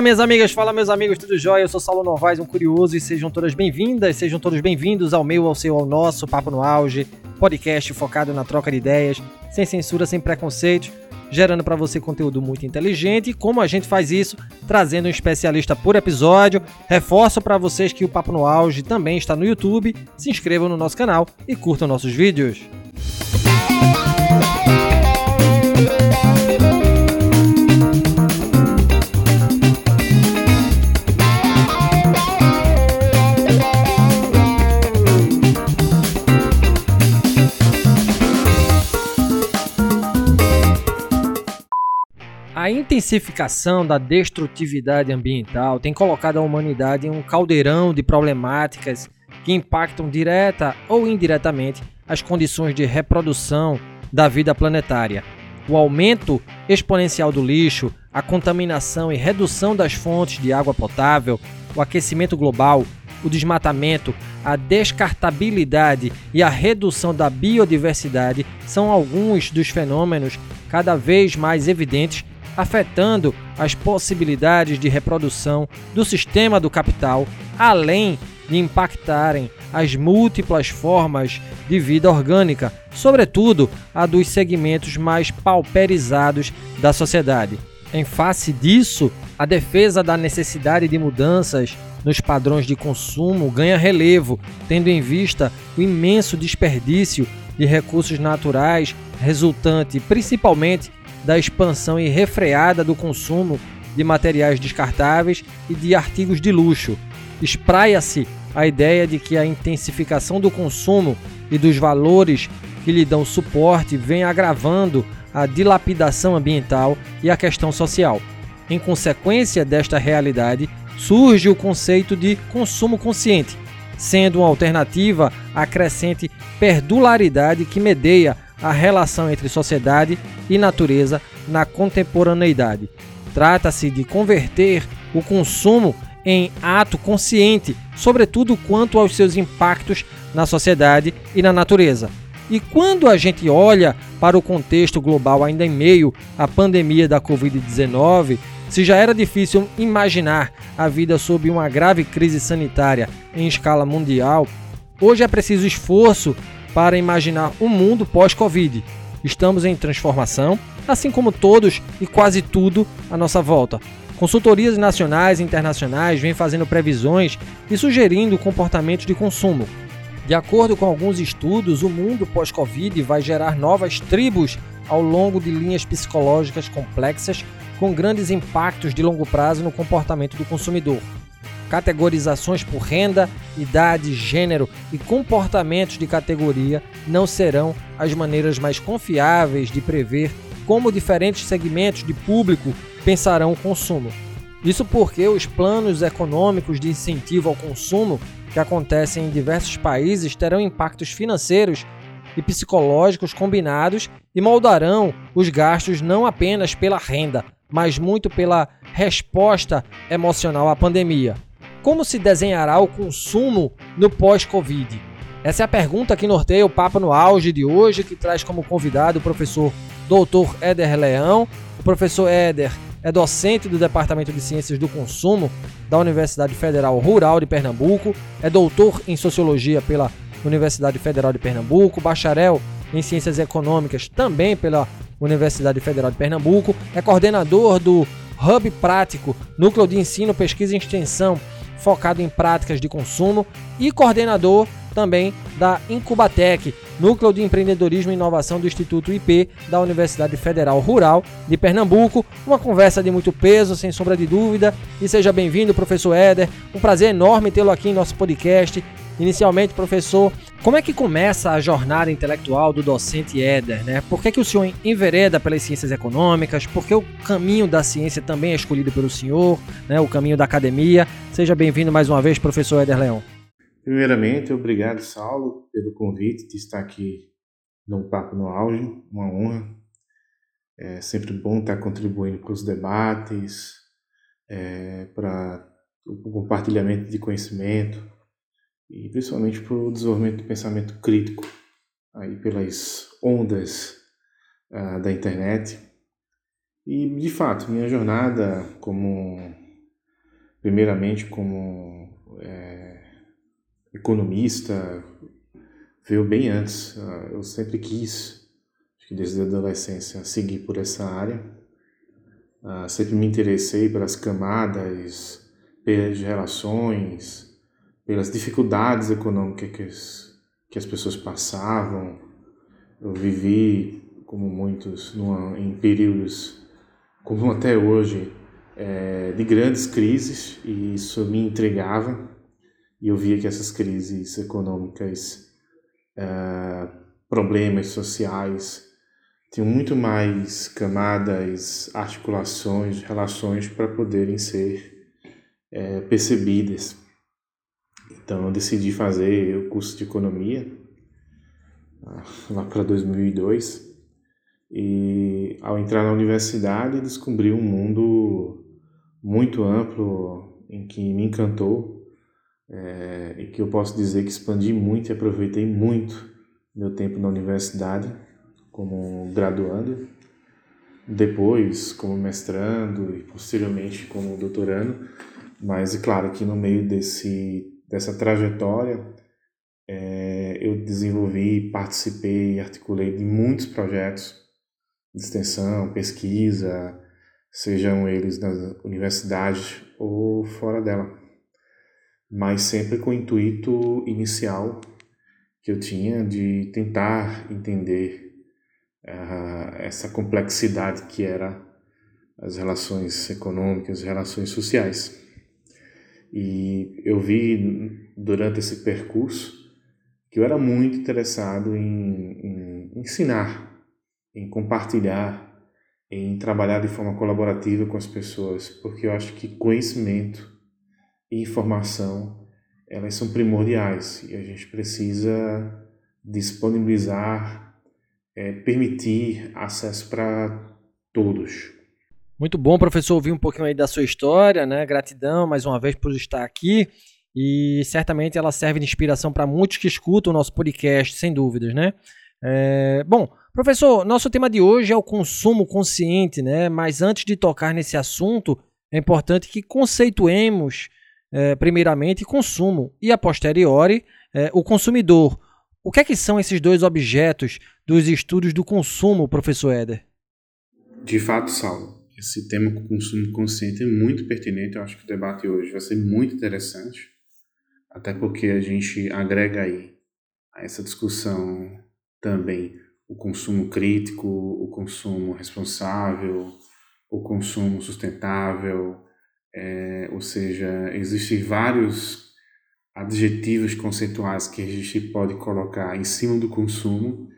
Fala minhas amigas, fala meus amigos, tudo jóia? Eu sou Saulo Novaes, um curioso, e sejam todas bem-vindas, sejam todos bem-vindos ao meu, ao seu, ao nosso Papo no Auge, podcast focado na troca de ideias, sem censura, sem preconceitos, gerando para você conteúdo muito inteligente. E como a gente faz isso? Trazendo um especialista por episódio. Reforço para vocês que o Papo no Auge também está no YouTube. Se inscrevam no nosso canal e curtam nossos vídeos. A intensificação da destrutividade ambiental tem colocado a humanidade em um caldeirão de problemáticas que impactam direta ou indiretamente as condições de reprodução da vida planetária. O aumento exponencial do lixo, a contaminação e redução das fontes de água potável, o aquecimento global, o desmatamento, a descartabilidade e a redução da biodiversidade são alguns dos fenômenos cada vez mais evidentes afetando as possibilidades de reprodução do sistema do capital, além de impactarem as múltiplas formas de vida orgânica, sobretudo a dos segmentos mais pauperizados da sociedade. Em face disso, a defesa da necessidade de mudanças nos padrões de consumo ganha relevo, tendo em vista o imenso desperdício de recursos naturais resultante principalmente da expansão irrefreada do consumo de materiais descartáveis e de artigos de luxo. Espraia-se a ideia de que a intensificação do consumo e dos valores que lhe dão suporte vem agravando a dilapidação ambiental e a questão social. Em consequência desta realidade, surge o conceito de consumo consciente, sendo uma alternativa à crescente perdularidade que medeia a relação entre sociedade e natureza na contemporaneidade. Trata-se de converter o consumo em ato consciente, sobretudo quanto aos seus impactos na sociedade e na natureza. E quando a gente olha para o contexto global ainda em meio à pandemia da Covid-19, se já era difícil imaginar a vida sob uma grave crise sanitária em escala mundial, hoje é preciso esforço para imaginar um mundo pós-Covid. Estamos em transformação, assim como todos e quase tudo à nossa volta. Consultorias nacionais e internacionais vêm fazendo previsões e sugerindo comportamentos de consumo. De acordo com alguns estudos, o mundo pós-Covid vai gerar novas tribos ao longo de linhas psicológicas complexas com grandes impactos de longo prazo no comportamento do consumidor. Categorizações por renda, idade, gênero e comportamentos de categoria não serão as maneiras mais confiáveis de prever como diferentes segmentos de público pensarão o consumo. Isso porque os planos econômicos de incentivo ao consumo que acontecem em diversos países terão impactos financeiros e psicológicos combinados e moldarão os gastos não apenas pela renda, mas muito pela resposta emocional à pandemia. Como se desenhará o consumo no pós-Covid? Essa é a pergunta que norteia o Papo no Auge de hoje, que traz como convidado o professor Dr. Éder Leão. O professor Éder é docente do Departamento de Ciências do Consumo da Universidade Federal Rural de Pernambuco, é doutor em Sociologia pela Universidade Federal de Pernambuco, bacharel em Ciências Econômicas também pela Universidade Federal de Pernambuco, é coordenador do Hub Prático, Núcleo de Ensino, Pesquisa e Extensão focado em práticas de consumo e coordenador também da Incubatec, Núcleo de Empreendedorismo e Inovação do Instituto IP da Universidade Federal Rural de Pernambuco. Uma conversa de muito peso, sem sombra de dúvida. E seja bem-vindo, professor Éder. Um prazer enorme tê-lo aqui em nosso podcast. Inicialmente, professor, como é que começa a jornada intelectual do docente Éder? Né? Por que, que o senhor envereda pelas ciências econômicas? Por que o caminho da ciência também é escolhido pelo senhor, né? o caminho da academia? Seja bem-vindo mais uma vez, professor Éder Leão. Primeiramente, obrigado, Saulo, pelo convite de estar aqui no Papo no Auge, uma honra. É sempre bom estar contribuindo para os debates, é, para o compartilhamento de conhecimento e principalmente para o desenvolvimento do pensamento crítico aí pelas ondas uh, da internet. E de fato, minha jornada como primeiramente como é, economista, veio bem antes. Ah, eu sempre quis, desde a adolescência, seguir por essa área. Uh, sempre me interessei pelas camadas, pelas relações, pelas dificuldades econômicas que as, pessoas passavam. Eu vivi, como muitos, numa, em períodos, como até hoje, é, de grandes crises e isso me intrigava. E eu via que essas crises econômicas, é, problemas sociais, tinham muito mais camadas, articulações, relações para poderem ser é, percebidas. Então eu decidi fazer o curso de economia ah, lá para 2002 e ao entrar na universidade descobri um mundo muito amplo em que me encantou é, e que eu posso dizer que expandi muito e aproveitei muito meu tempo na universidade como graduando, depois como mestrando e posteriormente como doutorando, mas é claro que no meio desse dessa trajetória é, eu desenvolvi, participei articulei de muitos projetos de extensão, pesquisa, sejam eles na universidade ou fora dela, mas sempre com o intuito inicial que eu tinha de tentar entender uh, essa complexidade que era as relações econômicas, as relações sociais. E eu vi durante esse percurso que eu era muito interessado em, em ensinar, em compartilhar, em trabalhar de forma colaborativa com as pessoas, porque eu acho que conhecimento e informação elas são primordiais e a gente precisa disponibilizar é, permitir acesso para todos. Muito bom, professor, ouvir um pouquinho aí da sua história, né? Gratidão mais uma vez por estar aqui. E certamente ela serve de inspiração para muitos que escutam o nosso podcast, sem dúvidas, né? É, bom, professor, nosso tema de hoje é o consumo consciente, né? Mas antes de tocar nesse assunto, é importante que conceituemos, é, primeiramente, consumo e, a posteriori, é, o consumidor. O que é que são esses dois objetos dos estudos do consumo, professor Éder? De fato, Saulo, esse tema com consumo consciente é muito pertinente. Eu acho que o debate hoje vai ser muito interessante, até porque a gente agrega aí a essa discussão também o consumo crítico, o consumo responsável, o consumo sustentável, é, ou seja, existem vários adjetivos conceituais que a gente pode colocar em cima do consumo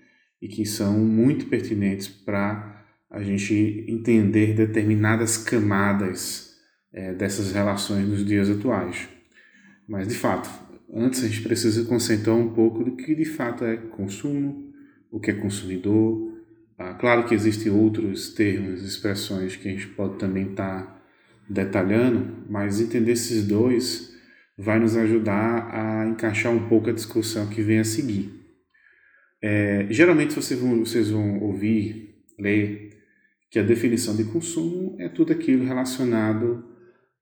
e que são muito pertinentes para a gente entender determinadas camadas é, dessas relações nos dias atuais. Mas, de fato, antes a gente precisa concentrar um pouco do que de fato é consumo, o que é consumidor. Ah, claro que existem outros termos, expressões que a gente pode também estar tá detalhando, mas entender esses dois vai nos ajudar a encaixar um pouco a discussão que vem a seguir. É, geralmente vocês vão, vocês vão ouvir, ler, que a definição de consumo é tudo aquilo relacionado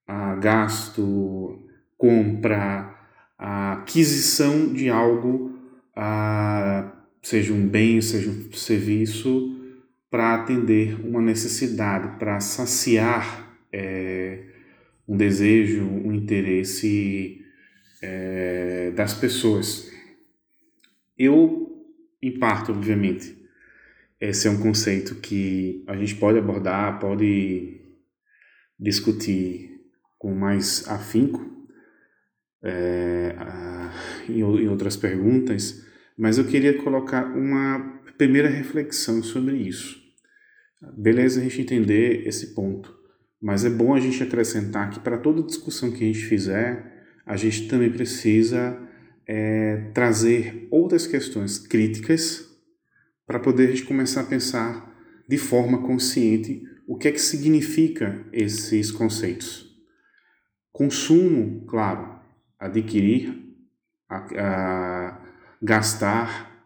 a gasto, compra, a aquisição de algo, a, seja um bem, seja um serviço, para atender uma necessidade, para saciar é, um desejo, um interesse é, das pessoas. Eu, em parte, obviamente, esse é um conceito que a gente pode abordar, pode discutir com mais afinco é, em, em outras perguntas, mas eu queria colocar uma primeira reflexão sobre isso. Beleza a gente entender esse ponto. Mas é bom a gente acrescentar que para toda discussão que a gente fizer, a gente também precisa é, trazer outras questões críticas para poder gente começar a pensar de forma consciente o que é que significa esses conceitos. Consumo, claro, adquirir, a, a, gastar,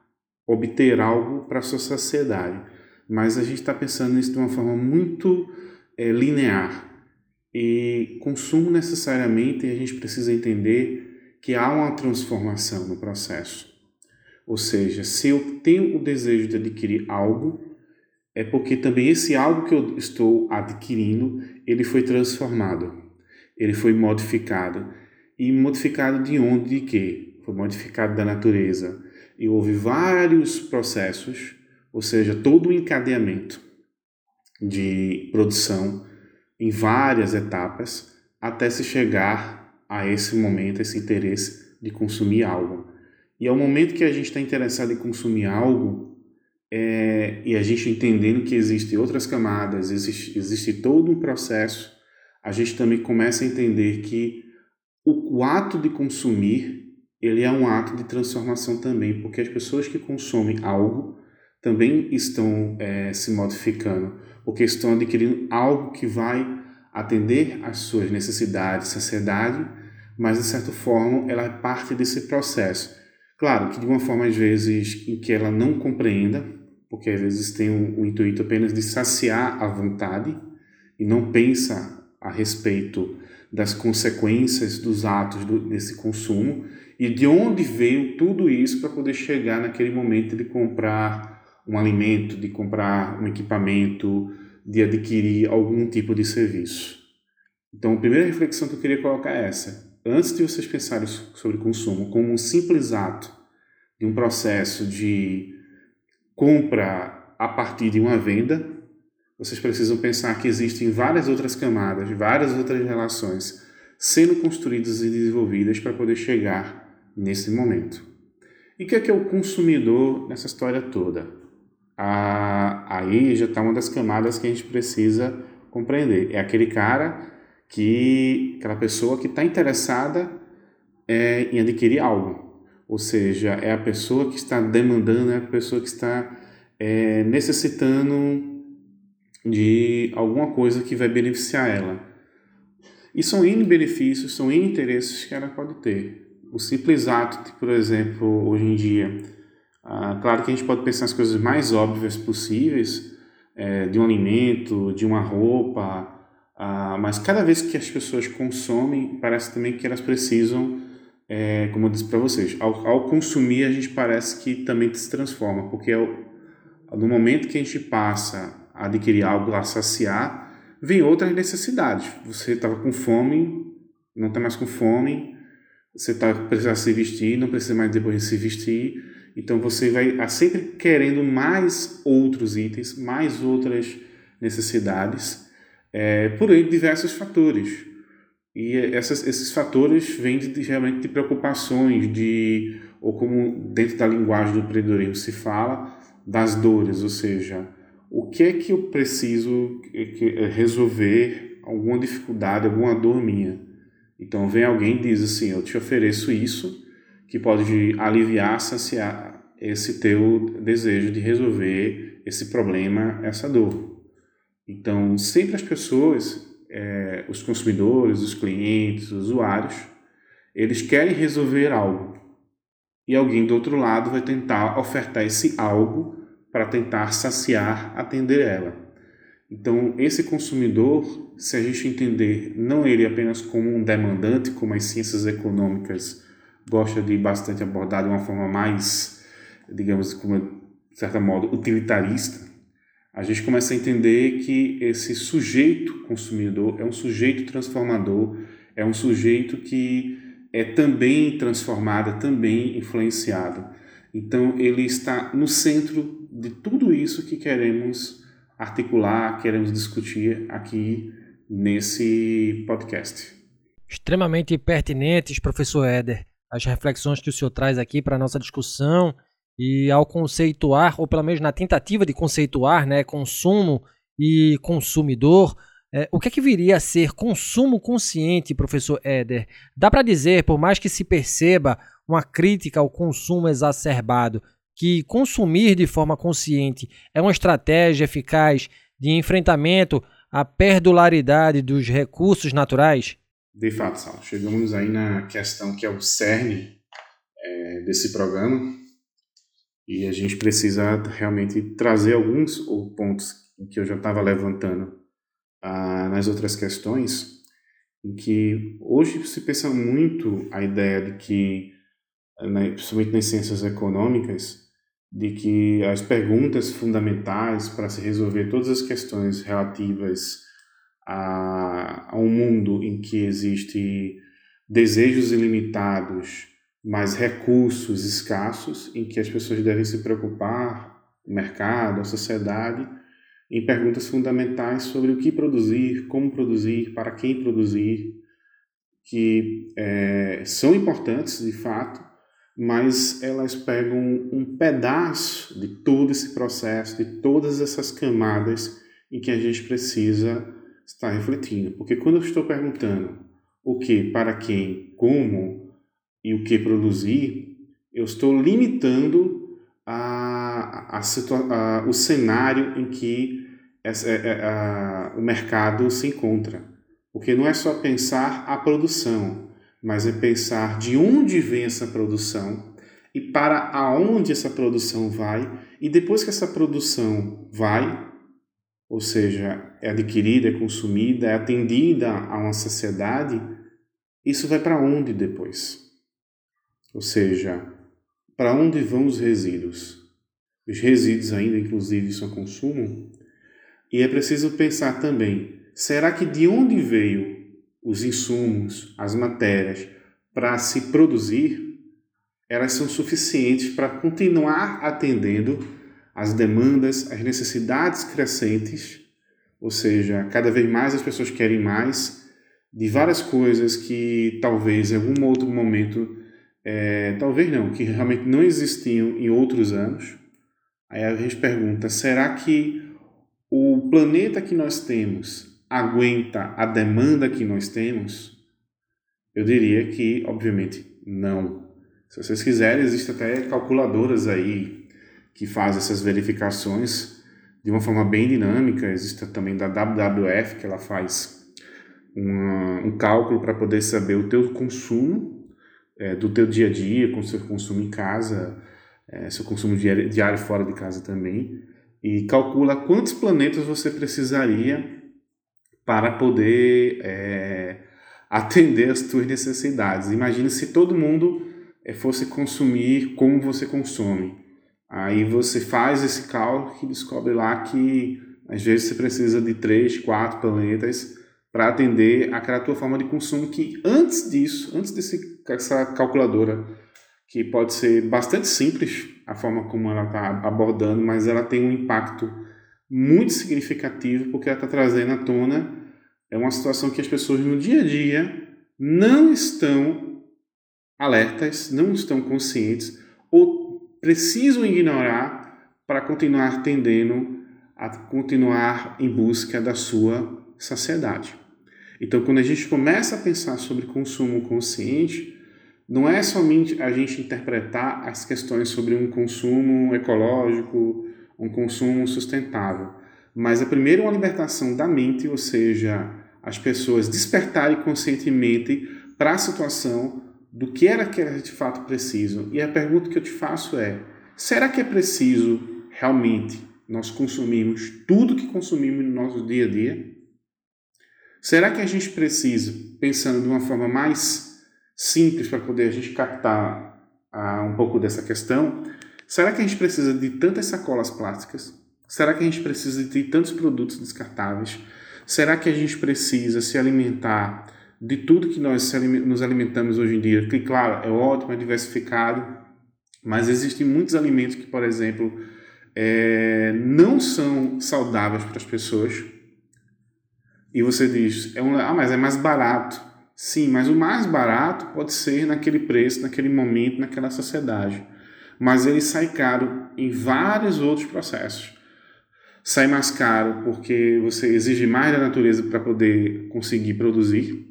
obter algo para a sua sociedade. Mas a gente está pensando nisso de uma forma muito é, linear. E consumo necessariamente a gente precisa entender que há uma transformação no processo. Ou seja, se eu tenho o desejo de adquirir algo, é porque também esse algo que eu estou adquirindo, ele foi transformado, ele foi modificado. E modificado de onde e de quê? Foi modificado da natureza. E houve vários processos, ou seja, todo o encadeamento de produção em várias etapas até se chegar a esse momento, esse interesse de consumir algo. E ao momento que a gente está interessado em consumir algo, é, e a gente entendendo que existem outras camadas, existe, existe todo um processo, a gente também começa a entender que o, o ato de consumir ele é um ato de transformação também, porque as pessoas que consomem algo também estão é, se modificando, porque estão adquirindo algo que vai atender às suas necessidades, saciedade, mas de certa forma ela é parte desse processo. Claro que de uma forma às vezes em que ela não compreenda, porque às vezes tem o, intuito apenas de saciar a vontade e não pensa a respeito das consequências dos atos do, desse consumo e de onde veio tudo isso para poder chegar naquele momento de comprar um alimento, de comprar um equipamento, de adquirir algum tipo de serviço. Então, a primeira reflexão que eu queria colocar é essa. Antes de vocês pensarem sobre consumo como um simples ato de um processo de compra a partir de uma venda, vocês precisam pensar que existem várias outras camadas, várias outras relações sendo construídas e desenvolvidas para poder chegar nesse momento. E o que é que é o consumidor nessa história toda? Ah, aí já está uma das camadas que a gente precisa compreender. É aquele cara que, aquela pessoa que está interessada é, em adquirir algo. Ou seja, é a pessoa que está demandando, é a pessoa que está é, necessitando de alguma coisa que vai beneficiar ela. E são N benefícios, são N interesses que ela pode ter o simples ato de, por exemplo, hoje em dia, ah, claro que a gente pode pensar nas coisas mais óbvias possíveis, é, de um alimento, de uma roupa, ah, mas cada vez que as pessoas consomem, parece também que elas precisam, é, como eu disse para vocês, ao, ao, consumir a gente parece que também se transforma, porque é no momento que a gente passa a adquirir algo, a saciar, vem outras necessidades. Você estava com fome, não está mais com fome, você tá, precisa se vestir, não precisa mais depois de se vestir. Então você vai estar sempre querendo mais outros itens, mais outras necessidades, é, por diversos fatores. E essas, esses fatores vêm de, realmente de preocupações, de, ou como dentro da linguagem do empreendedorismo se fala, das dores, ou seja, o que é que eu preciso resolver alguma dificuldade, alguma dor minha. Então vem alguém e diz assim: Eu te ofereço isso que pode aliviar, saciar esse teu desejo de resolver esse problema, essa dor. Então, sempre as pessoas, é, os consumidores, os clientes, os usuários, eles querem resolver algo. E alguém do outro lado vai tentar ofertar esse algo para tentar saciar, atender ela. Então, esse consumidor, se a gente entender não ele apenas como um demandante, como as ciências econômicas gosta de bastante abordar de uma forma mais, digamos, como de certa modo, utilitarista, a gente começa a entender que esse sujeito consumidor é um sujeito transformador, é um sujeito que é também transformado, também influenciado. Então, ele está no centro de tudo isso que queremos articular, queremos discutir aqui nesse podcast. Extremamente pertinentes, professor Éder, as reflexões que o senhor traz aqui para a nossa discussão e ao conceituar, ou pelo menos na tentativa de conceituar, né, consumo e consumidor, é, o que é que viria a ser consumo consciente, professor Éder? Dá para dizer, por mais que se perceba uma crítica ao consumo exacerbado, que consumir de forma consciente é uma estratégia eficaz de enfrentamento à perdularidade dos recursos naturais? De fato, Sal, chegamos aí na questão que é o cerne é, desse programa e a gente precisa realmente trazer alguns pontos que eu já estava levantando ah, nas outras questões. em que hoje se pensa muito a ideia de que, né, principalmente nas ciências econômicas, de que as perguntas fundamentais para se resolver todas as questões relativas a, a um mundo em que existe desejos ilimitados, mas recursos escassos, em que as pessoas devem se preocupar, o mercado, a sociedade, em perguntas fundamentais sobre o que produzir, como produzir, para quem produzir, que é, são importantes de fato, mas elas pegam um pedaço de todo esse processo, de todas essas camadas em que a gente precisa estar refletindo. Porque quando eu estou perguntando o que, para quem, como e o que produzir, eu estou limitando a, a, a, o cenário em que essa, é, é, o mercado se encontra. Porque não é só pensar a produção, mas é pensar de onde vem essa produção e para aonde essa produção vai, e depois que essa produção vai, ou seja, é adquirida, é consumida, é atendida a uma sociedade, isso vai para onde depois? Ou seja, para onde vão os resíduos? Os resíduos ainda, inclusive, são consumo. E é preciso pensar também, será que de onde veio os insumos, as matérias para se produzir, elas são suficientes para continuar atendendo as demandas, as necessidades crescentes, ou seja, cada vez mais as pessoas querem mais de várias coisas que talvez em algum outro momento, é, talvez não, que realmente não existiam em outros anos. Aí a gente pergunta: será que o planeta que nós temos aguenta a demanda que nós temos? Eu diria que, obviamente, não. Se vocês quiserem, existem até calculadoras aí que fazem essas verificações de uma forma bem dinâmica. Existe também da WWF, que ela faz um cálculo para poder saber o teu consumo é, do teu dia a dia, com seu consumo em casa, é, seu consumo diário, diário fora de casa também, e calcula quantos planetas você precisaria para poder é, atender as tuas necessidades. Imagine se todo mundo é, fosse consumir como você consome. Aí você faz esse cálculo e descobre lá que às vezes você precisa de três, quatro planetas para atender aquela tua forma de consumo que antes disso, antes dessa calculadora, que pode ser bastante simples a forma como ela está abordando, mas ela tem um impacto muito significativo porque ela está trazendo à tona é uma situação que as pessoas no dia a dia não estão alertas, não estão conscientes ou precisam ignorar para continuar tendendo a continuar em busca da sua saciedade. Então, quando a gente começa a pensar sobre consumo consciente, não é somente a gente interpretar as questões sobre um consumo ecológico, um consumo sustentável, mas é uma libertação da mente, ou seja, as pessoas despertarem conscientemente para a situação do que era que elas de fato precisam. E a pergunta que eu te faço é: será que é preciso realmente nós consumirmos tudo que consumimos no nosso dia a dia? Será que a gente precisa, pensando de uma forma mais simples para poder a gente captar ah, um pouco dessa questão, será que a gente precisa de tantas sacolas plásticas? Será que a gente precisa de tantos produtos descartáveis? Será que a gente precisa se alimentar de tudo que nós nos alimentamos hoje em dia? Que, claro, é ótimo, é diversificado, mas existem muitos alimentos que, por exemplo, é, não são saudáveis para as pessoas. E você diz, é um, ah, mas é mais barato. Sim, mas o mais barato pode ser naquele preço, naquele momento, naquela sociedade. Mas ele sai caro em vários outros processos sai mais caro porque você exige mais da natureza para poder conseguir produzir,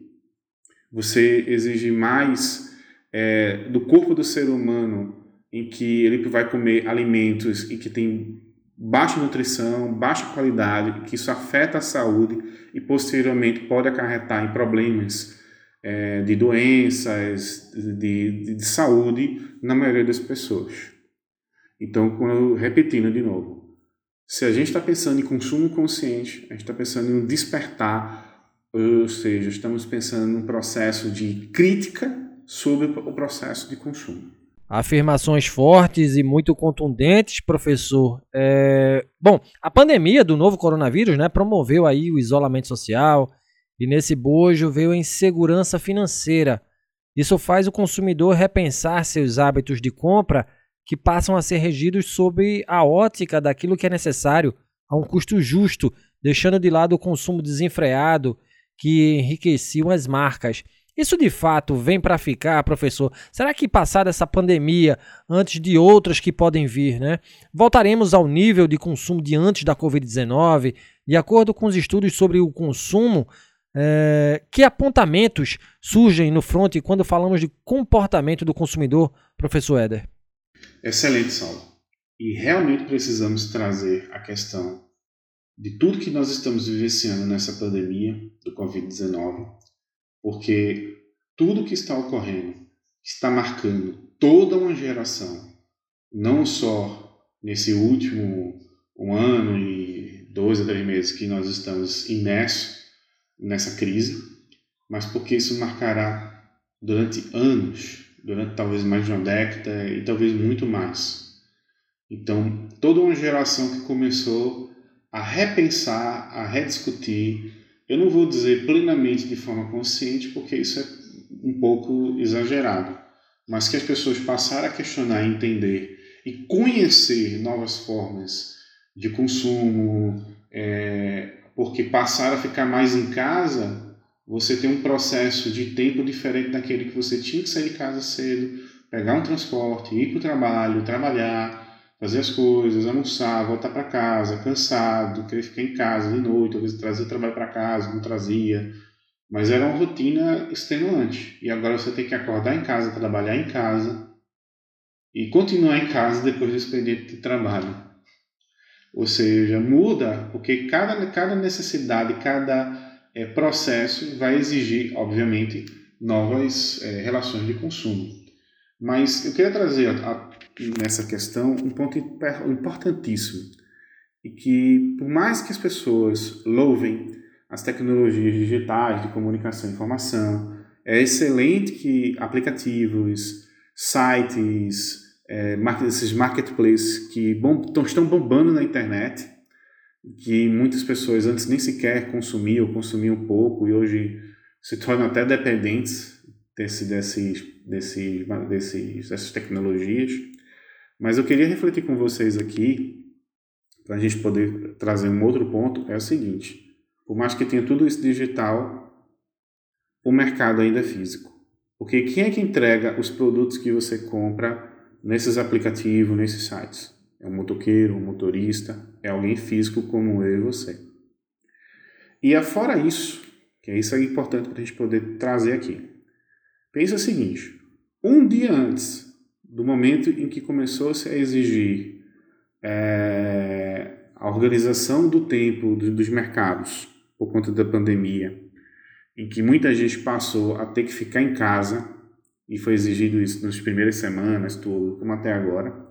você exige mais é, do corpo do ser humano em que ele vai comer alimentos e que tem baixa nutrição, baixa qualidade, que isso afeta a saúde e posteriormente pode acarretar em problemas é, de doenças, de, de, de saúde na maioria das pessoas. Então, repetindo de novo, se a gente está pensando em consumo consciente, a gente está pensando em um despertar ou seja, estamos pensando num processo de crítica sobre o processo de consumo. Afirmações fortes e muito contundentes, professor. É... Bom, a pandemia do novo coronavírus né, promoveu aí o isolamento social e nesse bojo veio a insegurança financeira. Isso faz o consumidor repensar seus hábitos de compra que passam a ser regidos sob a ótica daquilo que é necessário a um custo justo, deixando de lado o consumo desenfreado que enriqueciam as marcas. Isso de fato vem para ficar, professor? Será que passada essa pandemia, antes de outras que podem vir, né, voltaremos ao nível de consumo de antes da Covid-19? De acordo com os estudos sobre o consumo, é, que apontamentos surgem no front quando falamos de comportamento do consumidor, professor Éder? Excelente, Saulo. E realmente precisamos trazer a questão de tudo que nós estamos vivenciando nessa pandemia do Covid-19 porque tudo que está ocorrendo está marcando toda uma geração, não só nesse último um ano e dois a três meses que nós estamos imersos nessa crise, mas porque isso marcará durante anos, durante talvez mais de uma década e talvez muito mais. Então, toda uma geração que começou a repensar, a rediscutir eu não vou dizer plenamente de forma consciente, porque isso é um pouco exagerado, mas que as pessoas passaram a questionar, entender e conhecer novas formas de consumo, é, porque passaram a ficar mais em casa, você tem um processo de tempo diferente daquele que você tinha que sair de casa cedo, pegar um transporte, ir para o trabalho, trabalhar, fazer as coisas, almoçar, voltar para casa, cansado, querer ficar em casa de noite, às vezes trazer trabalho para casa, não trazia. Mas era uma rotina extenuante. E agora você tem que acordar em casa, trabalhar em casa e continuar em casa depois do expediente de trabalho. Ou seja, muda porque cada, cada necessidade, cada é, processo vai exigir, obviamente, novas é, relações de consumo. Mas eu queria trazer a, nessa questão um ponto importantíssimo e que por mais que as pessoas louvem as tecnologias digitais de comunicação e informação, é excelente que aplicativos, sites, é, esses marketplaces que bom, estão bombando na internet, que muitas pessoas antes nem sequer consumiam, consumiam pouco e hoje se tornam até dependentes desse, desses, desses, dessas tecnologias. Mas eu queria refletir com vocês aqui, para a gente poder trazer um outro ponto, é o seguinte: por mais que tenha tudo isso digital, o mercado ainda é físico. Porque quem é que entrega os produtos que você compra nesses aplicativos, nesses sites? É um motoqueiro, um motorista, é alguém físico como eu e você. E afora isso, que é isso é importante para a gente poder trazer aqui. Pensa o seguinte: um dia antes do momento em que começou-se a exigir é, a organização do tempo dos mercados por conta da pandemia, em que muita gente passou a ter que ficar em casa, e foi exigido isso nas primeiras semanas, tudo, como até agora.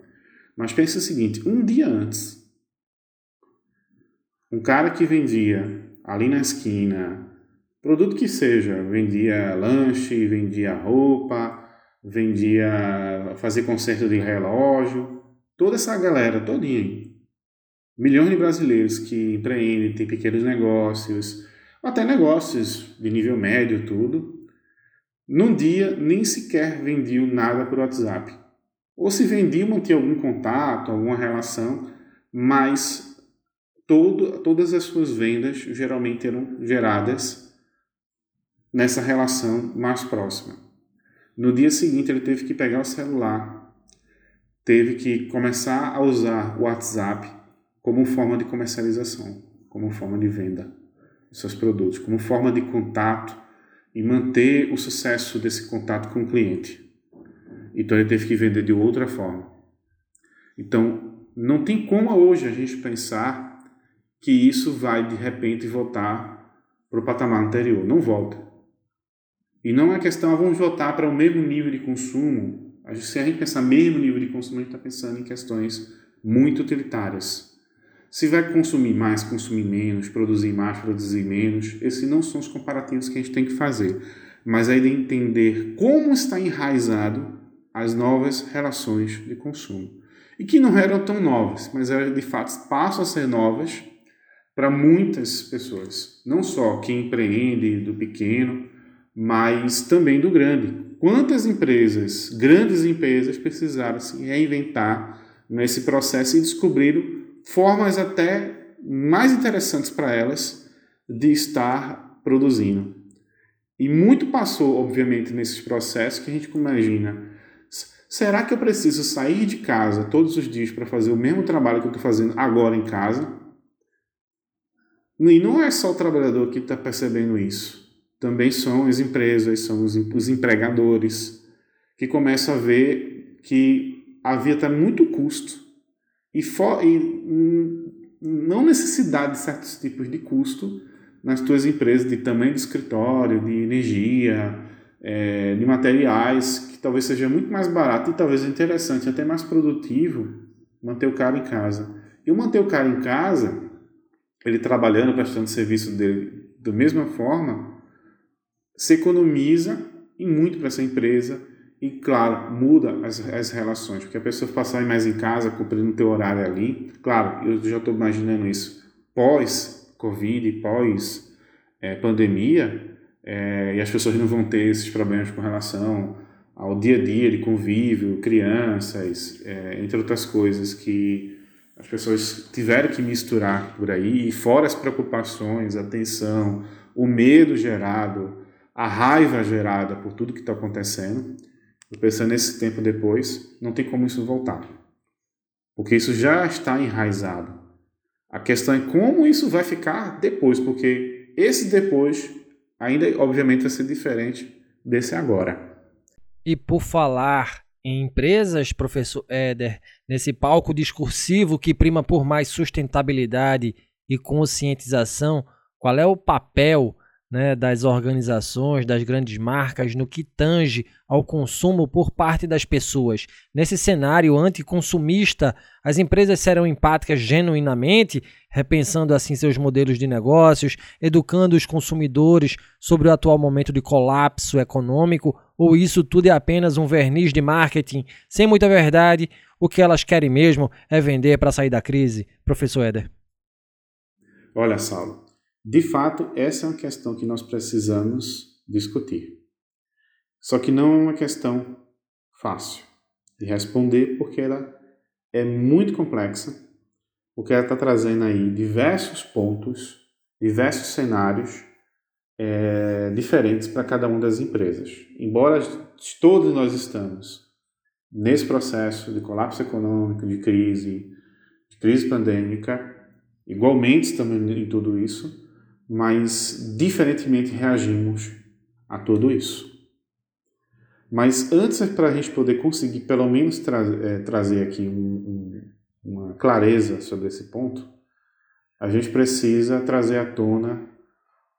Mas pense o seguinte: um dia antes, um cara que vendia ali na esquina, produto que seja, vendia lanche, vendia roupa, vendia, fazer conserto de relógio, toda essa galera, todinha, milhões de brasileiros que empreendem, têm pequenos negócios, até negócios de nível médio, tudo, num dia nem sequer vendiam nada por WhatsApp. Ou se vendiam, mantinham algum contato, alguma relação, mas todo, todas as suas vendas geralmente eram geradas nessa relação mais próxima. No dia seguinte, ele teve que pegar o celular, teve que começar a usar o WhatsApp como forma de comercialização, como forma de venda dos seus produtos, como forma de contato e manter o sucesso desse contato com o cliente. Então ele teve que vender de outra forma. Então, não tem como hoje a gente pensar que isso vai de repente voltar para o patamar anterior. Não volta. E não é questão, ah, vamos voltar para o mesmo nível de consumo. Se a gente pensar mesmo nível de consumo, a gente está pensando em questões muito utilitárias. Se vai consumir mais, consumir menos, produzir mais, produzir menos, esses não são os comparativos que a gente tem que fazer. Mas é de entender como está enraizado as novas relações de consumo. E que não eram tão novas, mas de fato passam a ser novas para muitas pessoas. Não só quem empreende do pequeno, mas também do grande. Quantas empresas, grandes empresas, precisaram se reinventar nesse processo e descobriram formas até mais interessantes para elas de estar produzindo. E muito passou, obviamente, nesses processos que a gente imagina. Será que eu preciso sair de casa todos os dias para fazer o mesmo trabalho que eu estou fazendo agora em casa? E não é só o trabalhador que está percebendo isso. Também são as empresas, são os empregadores, que começam a ver que havia até muito custo e, for, e não necessidade de certos tipos de custo nas tuas empresas de tamanho de escritório, de energia, é, de materiais, que talvez seja muito mais barato e talvez interessante, até mais produtivo, manter o cara em casa. E o manter o cara em casa, ele trabalhando, prestando serviço dele da mesma forma, se economiza e muito para essa empresa e, claro, muda as, as relações, porque a pessoa passar mais em casa, cumprindo o teu horário ali. Claro, eu já estou imaginando isso. Pós-Covid, pós-pandemia, é, é, e as pessoas não vão ter esses problemas com relação ao dia a dia de convívio, crianças, é, entre outras coisas que as pessoas tiveram que misturar por aí, e fora as preocupações, a tensão, o medo gerado, a raiva gerada por tudo que está acontecendo. Pensando nesse tempo depois, não tem como isso voltar. Porque isso já está enraizado. A questão é como isso vai ficar depois, porque esse depois ainda, obviamente, vai ser diferente desse agora. E por falar em empresas, professor Éder, nesse palco discursivo que prima por mais sustentabilidade e conscientização, qual é o papel né, das organizações, das grandes marcas, no que tange ao consumo por parte das pessoas. Nesse cenário anticonsumista, as empresas serão empáticas genuinamente, repensando assim seus modelos de negócios, educando os consumidores sobre o atual momento de colapso econômico, ou isso tudo é apenas um verniz de marketing sem muita verdade? O que elas querem mesmo é vender para sair da crise? Professor Éder. Olha, Saulo, de fato, essa é uma questão que nós precisamos discutir. Só que não é uma questão fácil de responder, porque ela é muito complexa, porque ela está trazendo aí diversos pontos, diversos cenários é, diferentes para cada uma das empresas. Embora todos nós estamos nesse processo de colapso econômico, de crise, de crise pandêmica, igualmente estamos em tudo isso, mas diferentemente reagimos a tudo isso. Mas antes, para a gente poder conseguir pelo menos tra é, trazer aqui um, um, uma clareza sobre esse ponto, a gente precisa trazer à tona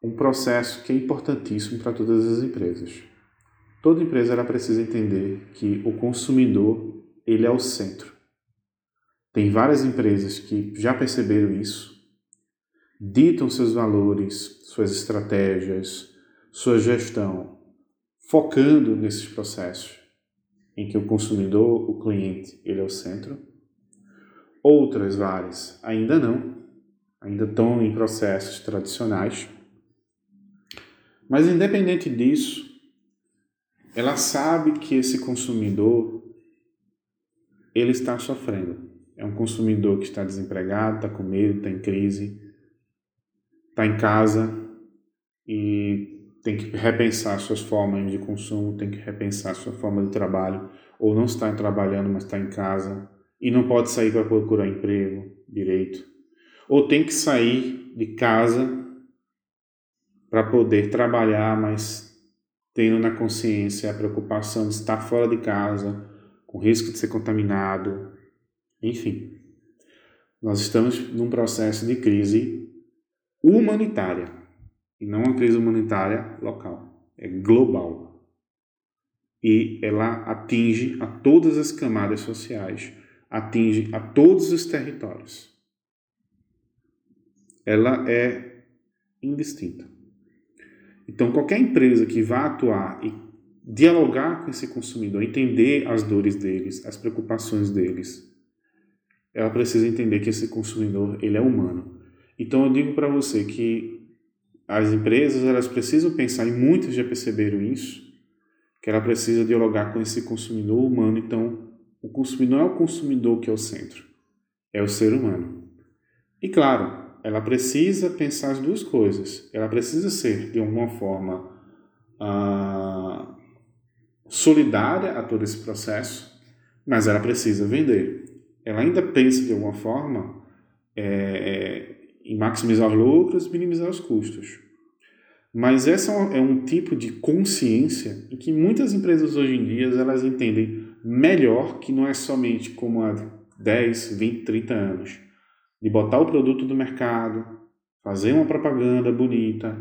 um processo que é importantíssimo para todas as empresas. Toda empresa ela precisa entender que o consumidor ele é o centro. Tem várias empresas que já perceberam isso ditam seus valores, suas estratégias, sua gestão, focando nesses processos em que o consumidor, o cliente, ele é o centro. Outras várias ainda não, ainda estão em processos tradicionais. Mas independente disso, ela sabe que esse consumidor ele está sofrendo. É um consumidor que está desempregado, está com medo, está em crise, está em casa e tem que repensar suas formas de consumo, tem que repensar sua forma de trabalho, ou não está trabalhando, mas está em casa e não pode sair para procurar emprego direito, ou tem que sair de casa para poder trabalhar, mas tendo na consciência a preocupação de estar fora de casa, com risco de ser contaminado, enfim. Nós estamos num processo de crise humanitária e não uma crise humanitária local, é global. E ela atinge a todas as camadas sociais, atinge a todos os territórios. ela é indistinta. Então, qualquer empresa que vá atuar e dialogar com esse consumidor, entender as dores deles, as preocupações deles, ela precisa entender que esse consumidor ele é humano. Então, eu digo para você que as empresas elas precisam pensar, e muitos já perceberam isso, que ela precisa dialogar com esse consumidor humano. Então, o consumidor não é o consumidor que é o centro, é o ser humano. E claro, ela precisa pensar as duas coisas. Ela precisa ser, de alguma forma, ah, solidária a todo esse processo, mas ela precisa vender. Ela ainda pensa, de alguma forma, é, em maximizar os lucros, minimizar os custos. Mas essa é um tipo de consciência que muitas empresas hoje em dia elas entendem melhor que não é somente como há 10, 20, 30 anos de botar o produto do mercado, fazer uma propaganda bonita,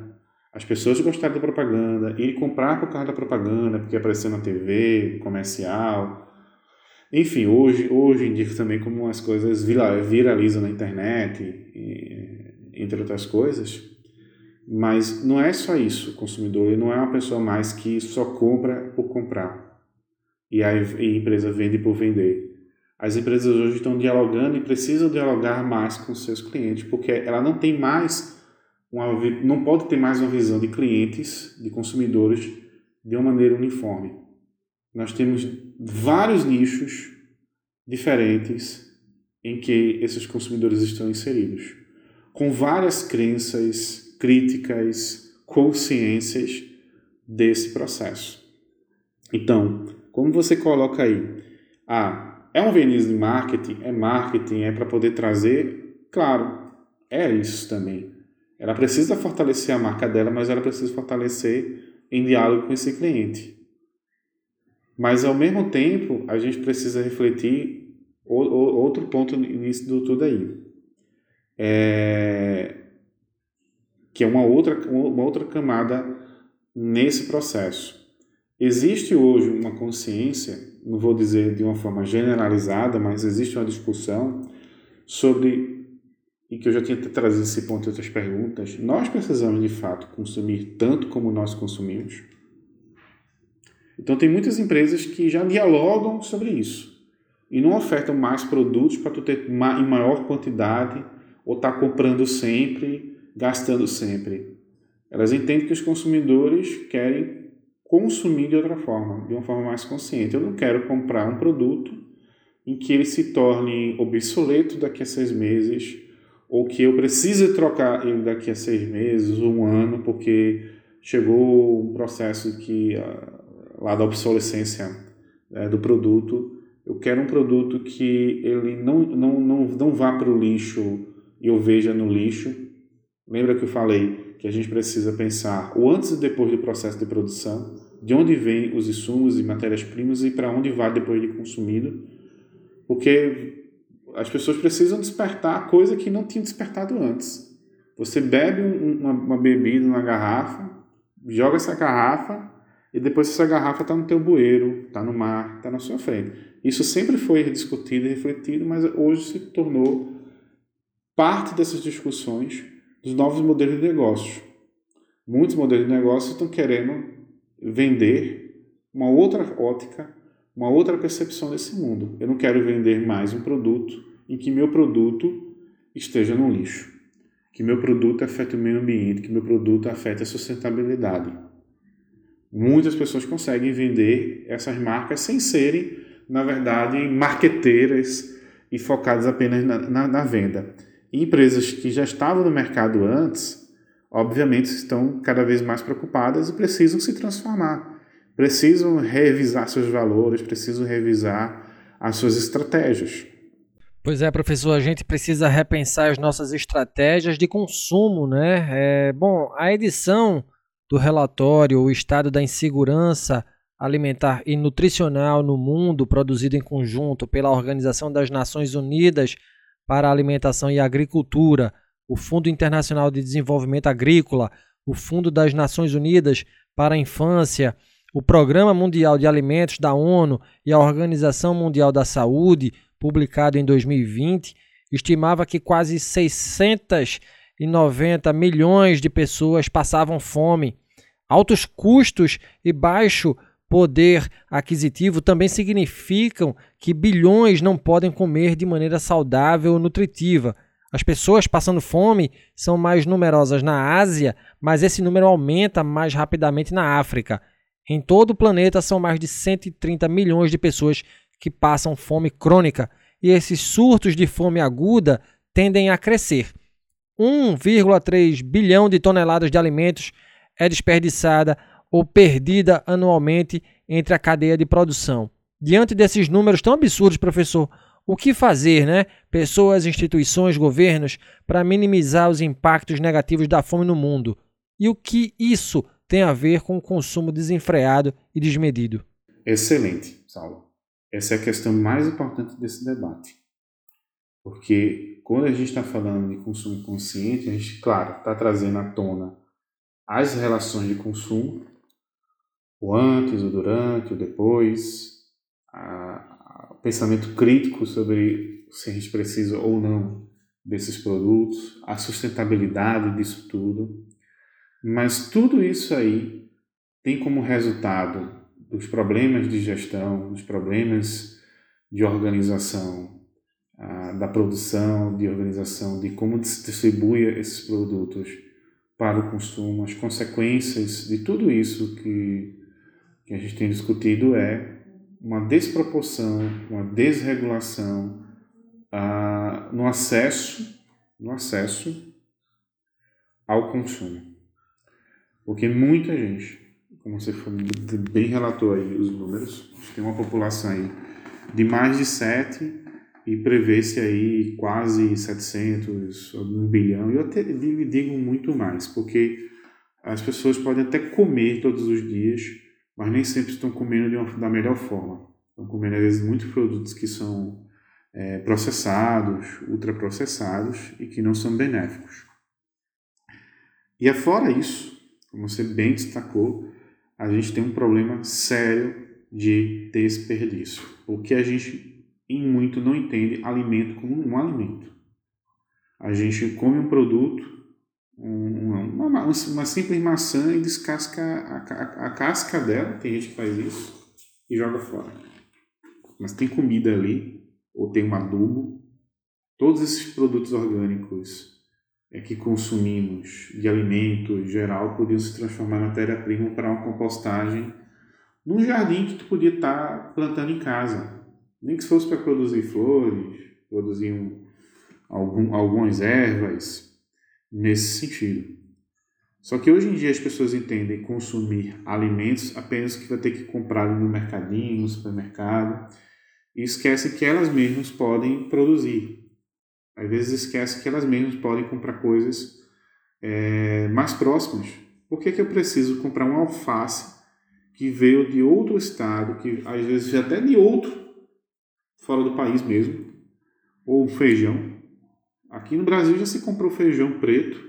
as pessoas gostarem da propaganda, ir comprar por causa da propaganda, porque apareceu na TV, comercial. Enfim, hoje, hoje em dia também como as coisas viralizam na internet, entre outras coisas. Mas não é só isso, o consumidor ele não é uma pessoa mais que só compra por comprar. E a empresa vende por vender. As empresas hoje estão dialogando e precisam dialogar mais com seus clientes, porque ela não tem mais uma, não pode ter mais uma visão de clientes, de consumidores, de uma maneira uniforme. Nós temos vários nichos diferentes em que esses consumidores estão inseridos, com várias crenças, críticas, consciências desse processo. Então, como você coloca aí? Ah, é um verniz de marketing? É marketing, é para poder trazer? Claro, é isso também. Ela precisa fortalecer a marca dela, mas ela precisa fortalecer em diálogo com esse cliente. Mas ao mesmo tempo, a gente precisa refletir outro ponto nisso do tudo aí. É, que é uma outra, uma outra camada nesse processo. Existe hoje uma consciência não vou dizer de uma forma generalizada, mas existe uma discussão sobre, e que eu já tinha trazido esse ponto em outras perguntas, nós precisamos de fato consumir tanto como nós consumimos? Então, tem muitas empresas que já dialogam sobre isso e não ofertam mais produtos para tu ter em maior quantidade ou estar tá comprando sempre, gastando sempre. Elas entendem que os consumidores querem consumir de outra forma, de uma forma mais consciente. Eu não quero comprar um produto em que ele se torne obsoleto daqui a seis meses, ou que eu precise trocar ele daqui a seis meses, um ano, porque chegou um processo que ah, lá da obsolescência né, do produto. Eu quero um produto que ele não, não, não, não vá para o lixo e eu veja no lixo. Lembra que eu falei que a gente precisa pensar o antes e depois do processo de produção de onde vêm os insumos e matérias-primas e para onde vai depois de consumido, porque as pessoas precisam despertar coisa que não tinham despertado antes. Você bebe uma, uma bebida numa garrafa, joga essa garrafa e depois essa garrafa está no teu bueiro, está no mar, está na sua frente. Isso sempre foi discutido e refletido, mas hoje se tornou parte dessas discussões dos novos modelos de negócios. Muitos modelos de negócio estão querendo vender uma outra ótica, uma outra percepção desse mundo. Eu não quero vender mais um produto em que meu produto esteja no lixo, que meu produto afete o meio ambiente, que meu produto afete a sustentabilidade. Muitas pessoas conseguem vender essas marcas sem serem, na verdade, marqueteiras e focadas apenas na, na, na venda. E empresas que já estavam no mercado antes, obviamente estão cada vez mais preocupadas e precisam se transformar, precisam revisar seus valores, precisam revisar as suas estratégias. Pois é, professor, a gente precisa repensar as nossas estratégias de consumo, né? É, bom, a edição do relatório O Estado da Insegurança Alimentar e Nutricional no Mundo, produzido em conjunto pela Organização das Nações Unidas para a Alimentação e Agricultura, o Fundo Internacional de Desenvolvimento Agrícola, o Fundo das Nações Unidas para a Infância, o Programa Mundial de Alimentos da ONU e a Organização Mundial da Saúde, publicado em 2020, estimava que quase 600 290 milhões de pessoas passavam fome. Altos custos e baixo poder aquisitivo também significam que bilhões não podem comer de maneira saudável ou nutritiva. As pessoas passando fome são mais numerosas na Ásia, mas esse número aumenta mais rapidamente na África. Em todo o planeta são mais de 130 milhões de pessoas que passam fome crônica, e esses surtos de fome aguda tendem a crescer. 1,3 bilhão de toneladas de alimentos é desperdiçada ou perdida anualmente entre a cadeia de produção. Diante desses números tão absurdos, professor, o que fazer, né? Pessoas, instituições, governos, para minimizar os impactos negativos da fome no mundo. E o que isso tem a ver com o consumo desenfreado e desmedido? Excelente, Saulo. Essa é a questão mais importante desse debate. Porque quando a gente está falando de consumo consciente, a gente, claro, está trazendo à tona as relações de consumo, o antes, o durante, o depois, a, a, o pensamento crítico sobre se a gente precisa ou não desses produtos, a sustentabilidade disso tudo. Mas tudo isso aí tem como resultado dos problemas de gestão, dos problemas de organização, da produção, de organização, de como se distribui esses produtos para o consumo, as consequências de tudo isso que que a gente tem discutido é uma desproporção, uma desregulação no acesso, no acesso ao consumo. Porque muita gente, como você bem relatou aí os números, tem uma população aí de mais de 7 e prevê-se aí quase 700, 1 bilhão, e eu até digo muito mais, porque as pessoas podem até comer todos os dias mas nem sempre estão comendo uma, da melhor forma. Estão comendo, às vezes, muitos produtos que são é, processados, ultraprocessados e que não são benéficos. E afora isso, como você bem destacou, a gente tem um problema sério de desperdício, porque a gente, em muito, não entende alimento como um alimento. A gente come um produto uma, uma, uma, simples maçã e descasca a, a, a, casca dela, tem gente que faz isso, e joga fora. Mas tem comida ali, ou tem um adubo, todos esses produtos orgânicos é, que consumimos de alimento em geral podiam se transformar em matéria-prima para uma compostagem num jardim que tu podia estar tá plantando em casa. Nem que fosse para produzir flores, produzir um, algum, algumas ervas, nesse sentido. Só que hoje em dia as pessoas entendem consumir alimentos apenas que vai ter que comprar no mercadinho, no supermercado, e esquecem que elas mesmas podem produzir. Às vezes esquecem que elas mesmas podem comprar coisas é, mais próximas. Por que, que eu preciso comprar uma alface que veio de outro estado, que às vezes até de outro, fora do país mesmo, ou feijão, Aqui no Brasil já se comprou feijão preto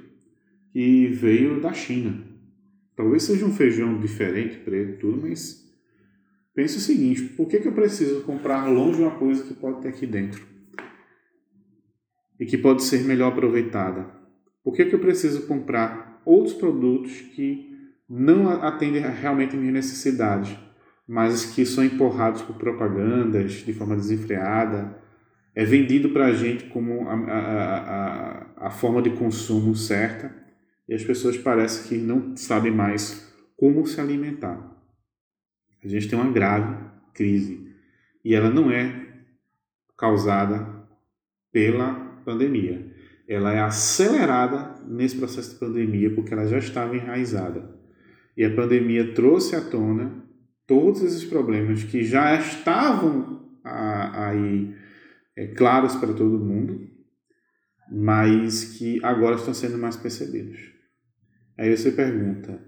que veio da China. Talvez seja um feijão diferente, preto, tudo, mas pense o seguinte: por que, que eu preciso comprar longe uma coisa que pode ter aqui dentro e que pode ser melhor aproveitada? Por que, que eu preciso comprar outros produtos que não atendem realmente minhas necessidades, mas que são empurrados por propagandas de forma desenfreada? É vendido para a gente como a, a, a, a, forma de consumo certa e as pessoas parecem que não sabem mais como se alimentar. A gente tem uma grave crise e ela não é causada pela pandemia. Ela é acelerada nesse processo de pandemia porque ela já estava enraizada. E a pandemia trouxe à tona todos esses problemas que já estavam aí é, claros para todo mundo, mas que agora estão sendo mais percebidos. Aí você pergunta,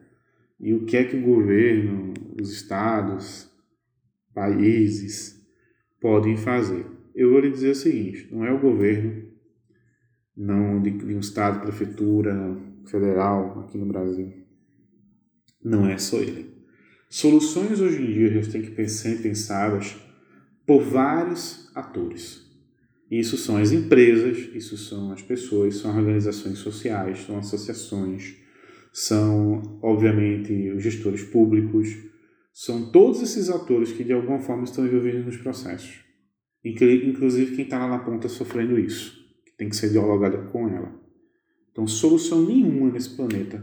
e o que é que o governo, os estados, países podem fazer? Eu vou lhe dizer o seguinte: não é o governo, não de, de um estado, prefeitura, federal aqui no Brasil, não é só ele. Soluções hoje em dia já têm que ser pensadas por vários atores Isso são as empresas, isso são as pessoas, são organizações sociais, são associações, são, obviamente, os gestores públicos, são todos esses atores que de alguma forma estão envolvidos nos processos. Inclusive quem está lá na ponta sofrendo isso, que tem que ser dialogado com ela. Então, solução nenhuma nesse planeta